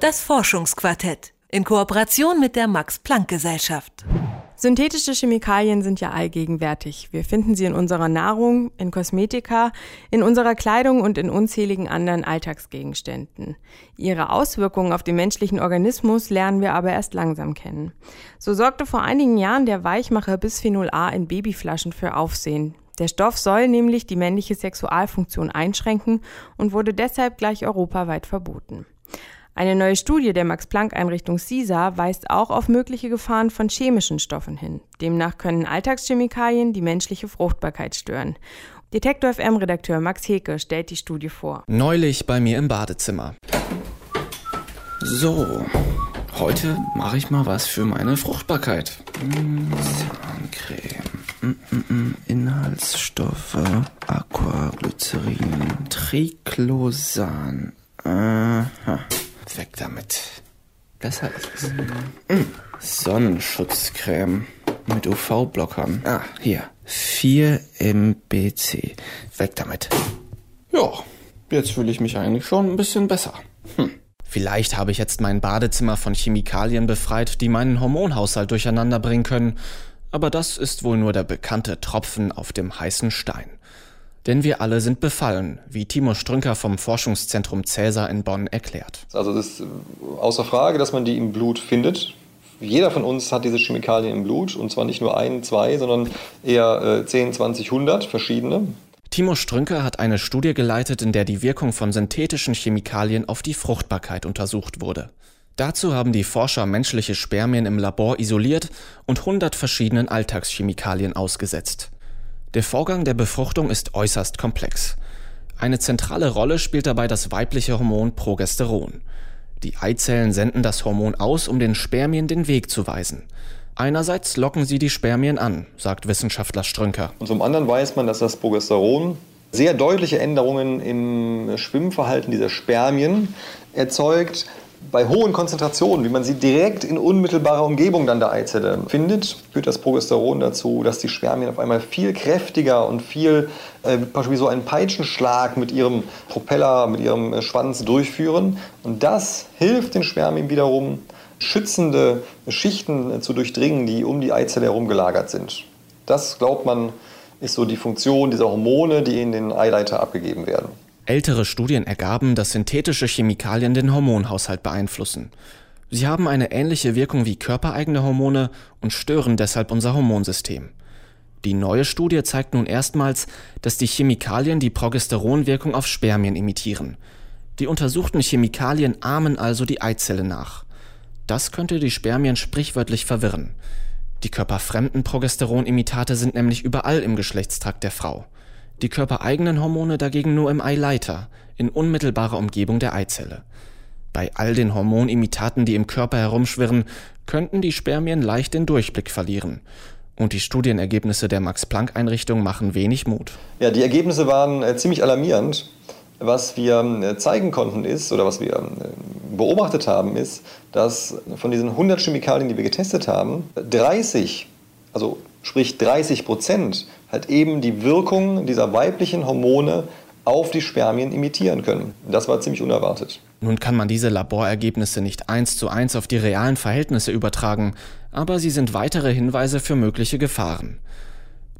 Das Forschungsquartett in Kooperation mit der Max-Planck-Gesellschaft. Synthetische Chemikalien sind ja allgegenwärtig. Wir finden sie in unserer Nahrung, in Kosmetika, in unserer Kleidung und in unzähligen anderen Alltagsgegenständen. Ihre Auswirkungen auf den menschlichen Organismus lernen wir aber erst langsam kennen. So sorgte vor einigen Jahren der Weichmacher Bisphenol A in Babyflaschen für Aufsehen. Der Stoff soll nämlich die männliche Sexualfunktion einschränken und wurde deshalb gleich europaweit verboten. Eine neue Studie der Max-Planck-Einrichtung CISA weist auch auf mögliche Gefahren von chemischen Stoffen hin. Demnach können Alltagschemikalien die menschliche Fruchtbarkeit stören. Detektor FM-Redakteur Max Heke stellt die Studie vor. Neulich bei mir im Badezimmer. So, heute mache ich mal was für meine Fruchtbarkeit. Zahncreme. Mm, mm, mm. Inhaltsstoffe: Aquaglycerin, Triclosan. Aha. Weg damit. Besser ist es. Mm. Sonnenschutzcreme mit UV-Blockern. Ah, hier. 4 MBC. Weg damit. Ja, jetzt fühle ich mich eigentlich schon ein bisschen besser. Hm. Vielleicht habe ich jetzt mein Badezimmer von Chemikalien befreit, die meinen Hormonhaushalt durcheinander bringen können, aber das ist wohl nur der bekannte Tropfen auf dem heißen Stein. Denn wir alle sind befallen, wie Timo Strünker vom Forschungszentrum Cäsar in Bonn erklärt. Also es ist außer Frage, dass man die im Blut findet. Jeder von uns hat diese Chemikalien im Blut und zwar nicht nur ein, zwei, sondern eher 10, 20, 100 verschiedene. Timo Strünker hat eine Studie geleitet, in der die Wirkung von synthetischen Chemikalien auf die Fruchtbarkeit untersucht wurde. Dazu haben die Forscher menschliche Spermien im Labor isoliert und 100 verschiedenen Alltagschemikalien ausgesetzt. Der Vorgang der Befruchtung ist äußerst komplex. Eine zentrale Rolle spielt dabei das weibliche Hormon Progesteron. Die Eizellen senden das Hormon aus, um den Spermien den Weg zu weisen. Einerseits locken sie die Spermien an, sagt Wissenschaftler Strünker. Und zum anderen weiß man, dass das Progesteron sehr deutliche Änderungen im Schwimmverhalten dieser Spermien erzeugt, bei hohen Konzentrationen, wie man sie direkt in unmittelbarer Umgebung dann der Eizelle findet, führt das Progesteron dazu, dass die Spermien auf einmal viel kräftiger und viel äh, wie so einen Peitschenschlag mit ihrem Propeller, mit ihrem äh, Schwanz durchführen. Und das hilft den Spermien wiederum, schützende Schichten äh, zu durchdringen, die um die Eizelle herum gelagert sind. Das, glaubt man, ist so die Funktion dieser Hormone, die in den Eileiter abgegeben werden. Ältere Studien ergaben, dass synthetische Chemikalien den Hormonhaushalt beeinflussen. Sie haben eine ähnliche Wirkung wie körpereigene Hormone und stören deshalb unser Hormonsystem. Die neue Studie zeigt nun erstmals, dass die Chemikalien die Progesteronwirkung auf Spermien imitieren. Die untersuchten Chemikalien ahmen also die Eizelle nach. Das könnte die Spermien sprichwörtlich verwirren. Die körperfremden Progesteronimitate sind nämlich überall im Geschlechtstrakt der Frau die körpereigenen Hormone dagegen nur im Eileiter, in unmittelbarer Umgebung der Eizelle. Bei all den Hormonimitaten, die im Körper herumschwirren, könnten die Spermien leicht den Durchblick verlieren. Und die Studienergebnisse der Max-Planck-Einrichtung machen wenig Mut. Ja, die Ergebnisse waren äh, ziemlich alarmierend. Was wir äh, zeigen konnten ist, oder was wir äh, beobachtet haben, ist, dass von diesen 100 Chemikalien, die wir getestet haben, 30, also sprich 30 Prozent, halt eben die Wirkung dieser weiblichen Hormone auf die Spermien imitieren können. Das war ziemlich unerwartet. Nun kann man diese Laborergebnisse nicht eins zu eins auf die realen Verhältnisse übertragen, aber sie sind weitere Hinweise für mögliche Gefahren.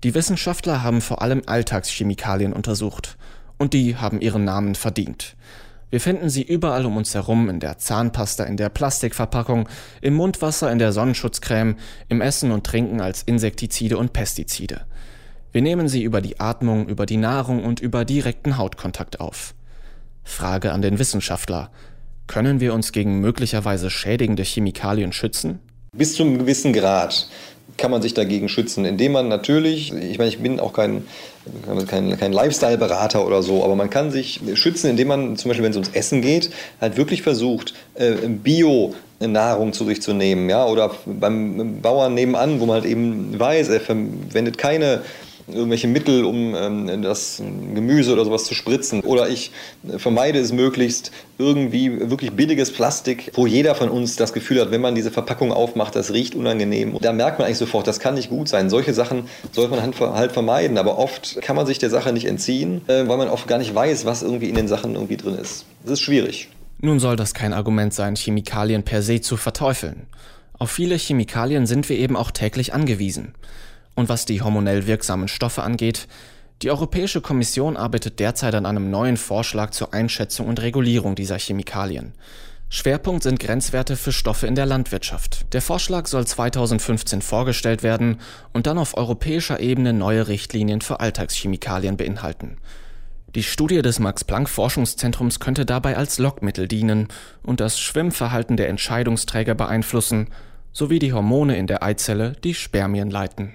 Die Wissenschaftler haben vor allem Alltagschemikalien untersucht, und die haben ihren Namen verdient. Wir finden sie überall um uns herum, in der Zahnpasta, in der Plastikverpackung, im Mundwasser, in der Sonnenschutzcreme, im Essen und Trinken als Insektizide und Pestizide. Wir nehmen sie über die Atmung, über die Nahrung und über direkten Hautkontakt auf. Frage an den Wissenschaftler. Können wir uns gegen möglicherweise schädigende Chemikalien schützen? Bis zu einem gewissen Grad kann man sich dagegen schützen, indem man natürlich, ich meine, ich bin auch kein, kein, kein Lifestyle-Berater oder so, aber man kann sich schützen, indem man zum Beispiel, wenn es ums Essen geht, halt wirklich versucht, äh, Bio Nahrung zu sich zu nehmen, ja, oder beim Bauern nebenan, wo man halt eben weiß, er verwendet keine irgendwelche Mittel, um ähm, das Gemüse oder sowas zu spritzen. Oder ich vermeide es möglichst irgendwie wirklich billiges Plastik, wo jeder von uns das Gefühl hat, wenn man diese Verpackung aufmacht, das riecht unangenehm. Da merkt man eigentlich sofort, das kann nicht gut sein. Solche Sachen sollte man halt, halt vermeiden. Aber oft kann man sich der Sache nicht entziehen, äh, weil man oft gar nicht weiß, was irgendwie in den Sachen irgendwie drin ist. Das ist schwierig. Nun soll das kein Argument sein, Chemikalien per se zu verteufeln. Auf viele Chemikalien sind wir eben auch täglich angewiesen. Und was die hormonell wirksamen Stoffe angeht, die Europäische Kommission arbeitet derzeit an einem neuen Vorschlag zur Einschätzung und Regulierung dieser Chemikalien. Schwerpunkt sind Grenzwerte für Stoffe in der Landwirtschaft. Der Vorschlag soll 2015 vorgestellt werden und dann auf europäischer Ebene neue Richtlinien für Alltagschemikalien beinhalten. Die Studie des Max-Planck-Forschungszentrums könnte dabei als Lockmittel dienen und das Schwimmverhalten der Entscheidungsträger beeinflussen, sowie die Hormone in der Eizelle, die Spermien leiten.